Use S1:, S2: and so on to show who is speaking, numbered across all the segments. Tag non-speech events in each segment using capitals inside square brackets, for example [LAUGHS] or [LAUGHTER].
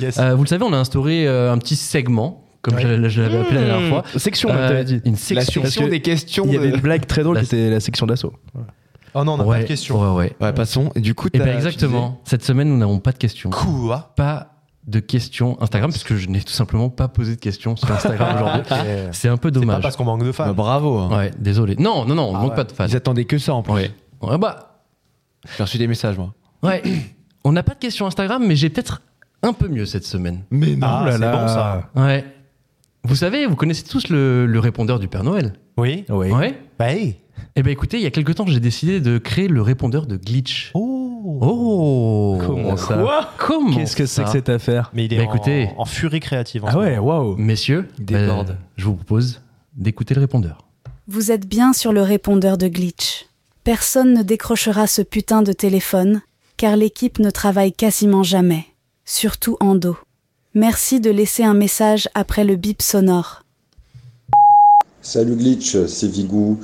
S1: Yes.
S2: Euh, vous le savez, on a instauré euh, un petit segment, comme
S1: Ouais.
S2: je, l'avais- je l'avais appelé la dernière fois.
S3: Section,
S2: Euh,
S3: dit.
S2: Une
S4: La
S2: section.
S4: section
S3: que
S4: des questions.
S3: Il y avait une blague très drôle
S2: La-
S3: qui était la section d'assaut.
S1: Oh non, on n'a
S2: ouais,
S1: pas de question.
S2: Ouais, ouais.
S4: Ouais, passons. Et du coup,
S2: Et
S4: t'as-
S2: bien exactement. Cette semaine, nous n'avons pas de questions.
S1: Quoi?
S2: Pas de questions Instagram, parce que je n'ai tout simplement pas posé de questions sur Instagram [LAUGHS] aujourd'hui. C'est un peu
S1: C'est pas
S2: dommage.
S1: parce qu'on manque de
S4: Bah,
S1: femmes.
S4: bravo. hein.
S2: Ouais, désolé. Non, non, non, on
S1: Ah
S2: manque
S1: ouais.
S2: pas de fans.
S4: Ils attendaient que ça en plus.
S2: Ouais. Ouais, bah,
S4: J'ai reçu des messages, moi.
S2: ouais. on n'a pas de questions Instagram, mais j'ai peut-être un peu mieux cette semaine.
S4: Mais non.
S1: Ah,
S3: là
S1: c'est bon ça.
S2: Ouais. Vous savez, vous connaissez tous le, le répondeur du Père Noël.
S1: Oui.
S3: Oui.
S2: Ouais.
S1: Bah, hey.
S2: Eh ben écoutez, il y a quelque temps, j'ai décidé de créer le répondeur de Glitch.
S1: Oh.
S2: Oh
S3: Comment ça
S2: Quoi Comment
S3: Qu'est-ce que c'est que cette affaire
S1: Mais il est
S2: Bah,
S1: en,
S2: écoutez.
S1: en furie créative. en
S3: Ah ouais, waouh.
S2: Messieurs, ben, je vous propose d'écouter le répondeur.
S5: Vous êtes bien sur le répondeur de Glitch. Personne ne décrochera ce putain de téléphone, car l'équipe ne travaille quasiment jamais, surtout en dos. Merci de laisser un message après le bip sonore.
S6: Salut Glitch, c'est Vigou.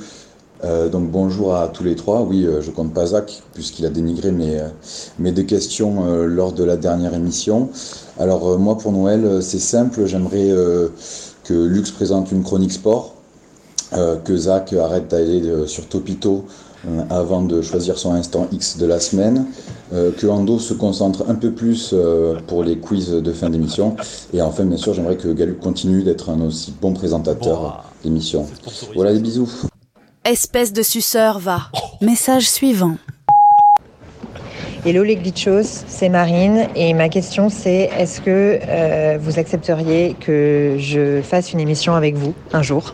S6: Euh, donc bonjour à tous les trois. Oui, euh, je compte pas Zach puisqu'il a dénigré mes, euh, mes deux questions euh, lors de la dernière émission. Alors moi pour Noël, c'est simple. J'aimerais que Lux présente une chronique sport, que Zach arrête d'aller euh, sur Topito euh, avant de choisir son instant X de la semaine, euh, que Ando se concentre un peu plus euh, pour les quiz de fin d'émission. Et enfin, bien sûr, j'aimerais que Galup continue d'être un aussi bon présentateur
S1: Bon,
S6: d'émission. Voilà, des bisous.
S5: Espèce de suceur, va. Message suivant.
S7: Hello les glitchos, c'est Marine et ma question c'est est-ce que euh, vous accepteriez que je fasse une émission avec vous un jour?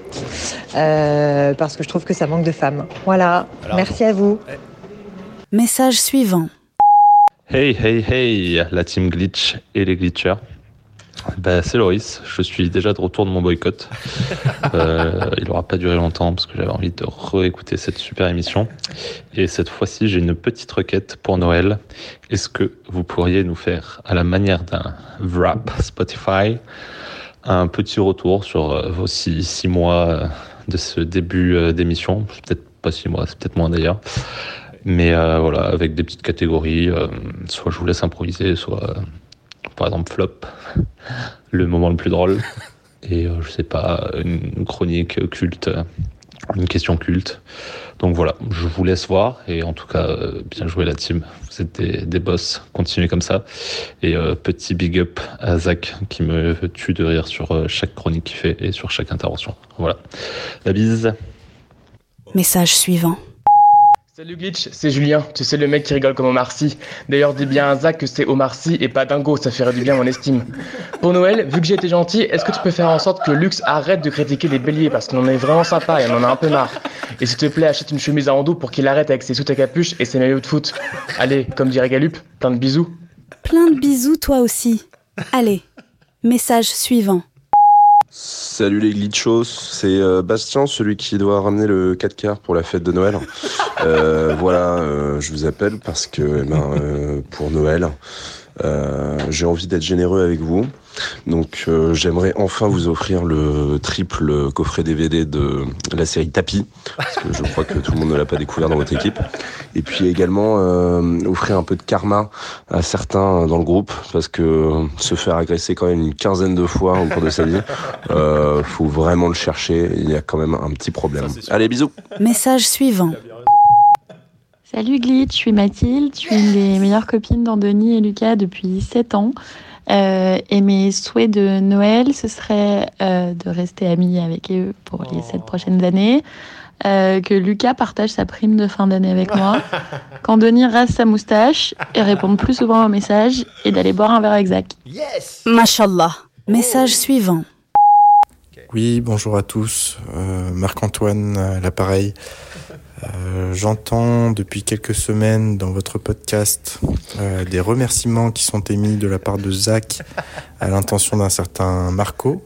S7: Euh, Parce que je trouve que ça manque de femmes. Voilà,
S1: Alors.
S7: merci à vous.
S5: Message suivant.
S8: Hey, hey, hey, la team Glitch et les glitchers. Ben, c'est Loris, je suis déjà de retour de mon boycott. [LAUGHS] Euh, il n'aura pas duré longtemps parce que j'avais envie de réécouter cette super émission. Et cette fois-ci, j'ai une petite requête pour Noël. Est-ce que vous pourriez nous faire, à la manière d'un wrap Spotify, un petit retour sur euh, vos six, mois euh, de ce début d'émission? Peut-être pas six mois, c'est peut-être moins d'ailleurs. Mais voilà, avec des petites catégories. soit je vous laisse improviser, soit par exemple flop, le moment le plus drôle. Et euh, je sais pas, une chronique culte, une question culte. Donc voilà, je vous laisse voir. Et en tout cas, euh, bien joué la team. Vous êtes des, boss. Continuez comme ça. Et euh, petit big up à Zach qui me tue de rire sur chaque chronique qu'il fait et sur chaque intervention. Voilà. La bise.
S5: Message suivant.
S9: Salut Glitch, c'est Julien, tu sais le mec qui rigole comme Omar Sy. D'ailleurs dis bien à Zach que c'est Omar Sy et pas Dingo, ça ferait du bien à mon estime. Pour Noël, vu que j'ai été gentil, est-ce que tu peux faire en sorte que Lux arrête de critiquer les béliers? Parce qu'on en est vraiment sympa et on en a un peu marre. Et s'il te plaît, achète une chemise à Ando pour qu'il arrête avec ses soutes à capuche et ses maillots de foot. Allez, comme dirait Galup, plein de bisous.
S5: Plein de bisous toi aussi. Allez. Message suivant.
S10: Salut les glitchos, c'est euh, Bastien, celui qui doit ramener le 4 quarts pour la fête de Noël. Euh, voilà, euh, je vous appelle parce que eh ben, euh, pour Noël, euh, j'ai envie d'être généreux avec vous. Donc euh, j'aimerais enfin vous offrir le triple coffret DVD de la série Tapis, parce que je crois que tout le monde ne l'a pas découvert dans votre équipe. Et puis également euh, offrir un peu de karma à certains dans le groupe, parce que se faire agresser quand même une quinzaine de fois au cours de sa vie, euh, faut vraiment le chercher. Il y a quand même un petit problème. Allez, bisous.
S5: Message suivant.
S11: Salut Glitch, je suis Mathilde, je suis une des meilleures copines d'Andoni et Lucas depuis 7 ans. Euh, et mes souhaits de Noël, ce serait euh, de rester amie avec eux pour les 7 prochaines années, euh, que Lucas partage sa prime de fin d'année avec moi, [LAUGHS] qu'Andoni rase sa moustache et réponde plus souvent aux messages et d'aller boire un verre avec Zach.
S1: Yes
S5: Mashallah. Message suivant.
S12: Oui, bonjour à tous. Euh, Marc-Antoine, l'appareil. Euh, J'entends depuis quelques semaines dans votre podcast euh, des remerciements qui sont émis de la part de Zach à l'intention d'un certain Marco.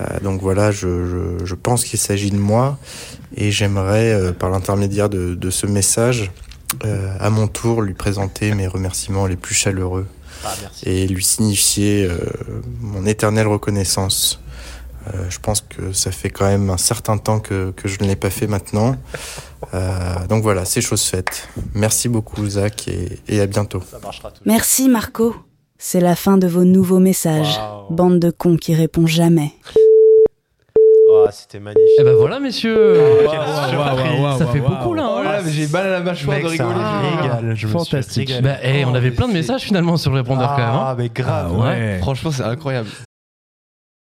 S12: Euh, donc voilà, je, je, je pense qu'il s'agit de moi et j'aimerais, par l'intermédiaire de, de ce message, à mon tour lui présenter mes remerciements les plus chaleureux
S1: Ah,
S12: et lui signifier mon éternelle reconnaissance. Euh, je pense que ça fait quand même un certain temps que, que je ne l'ai pas fait maintenant. Euh, donc voilà, c'est chose faite. Merci beaucoup Zach et, et à bientôt.
S5: Merci Marco. C'est la fin de vos nouveaux messages. Bande de cons qui répond jamais.
S1: Oh, c'était magnifique.
S2: Eh ben voilà, messieurs. Waouh, Ça fait beaucoup là.
S4: Oh
S2: hein.
S4: là j'ai mal à la mâchoire
S1: Mec,
S4: de
S1: ça
S4: rigoler.
S1: régale. Je me suis
S4: Fantastique.
S1: régalé.
S2: Bah, eh, on
S1: Oh,
S2: avait plein de messages finalement sur le répondeur quand même. hein.
S1: Ah, mais grave.
S2: ouais.
S4: Franchement, c'est incroyable.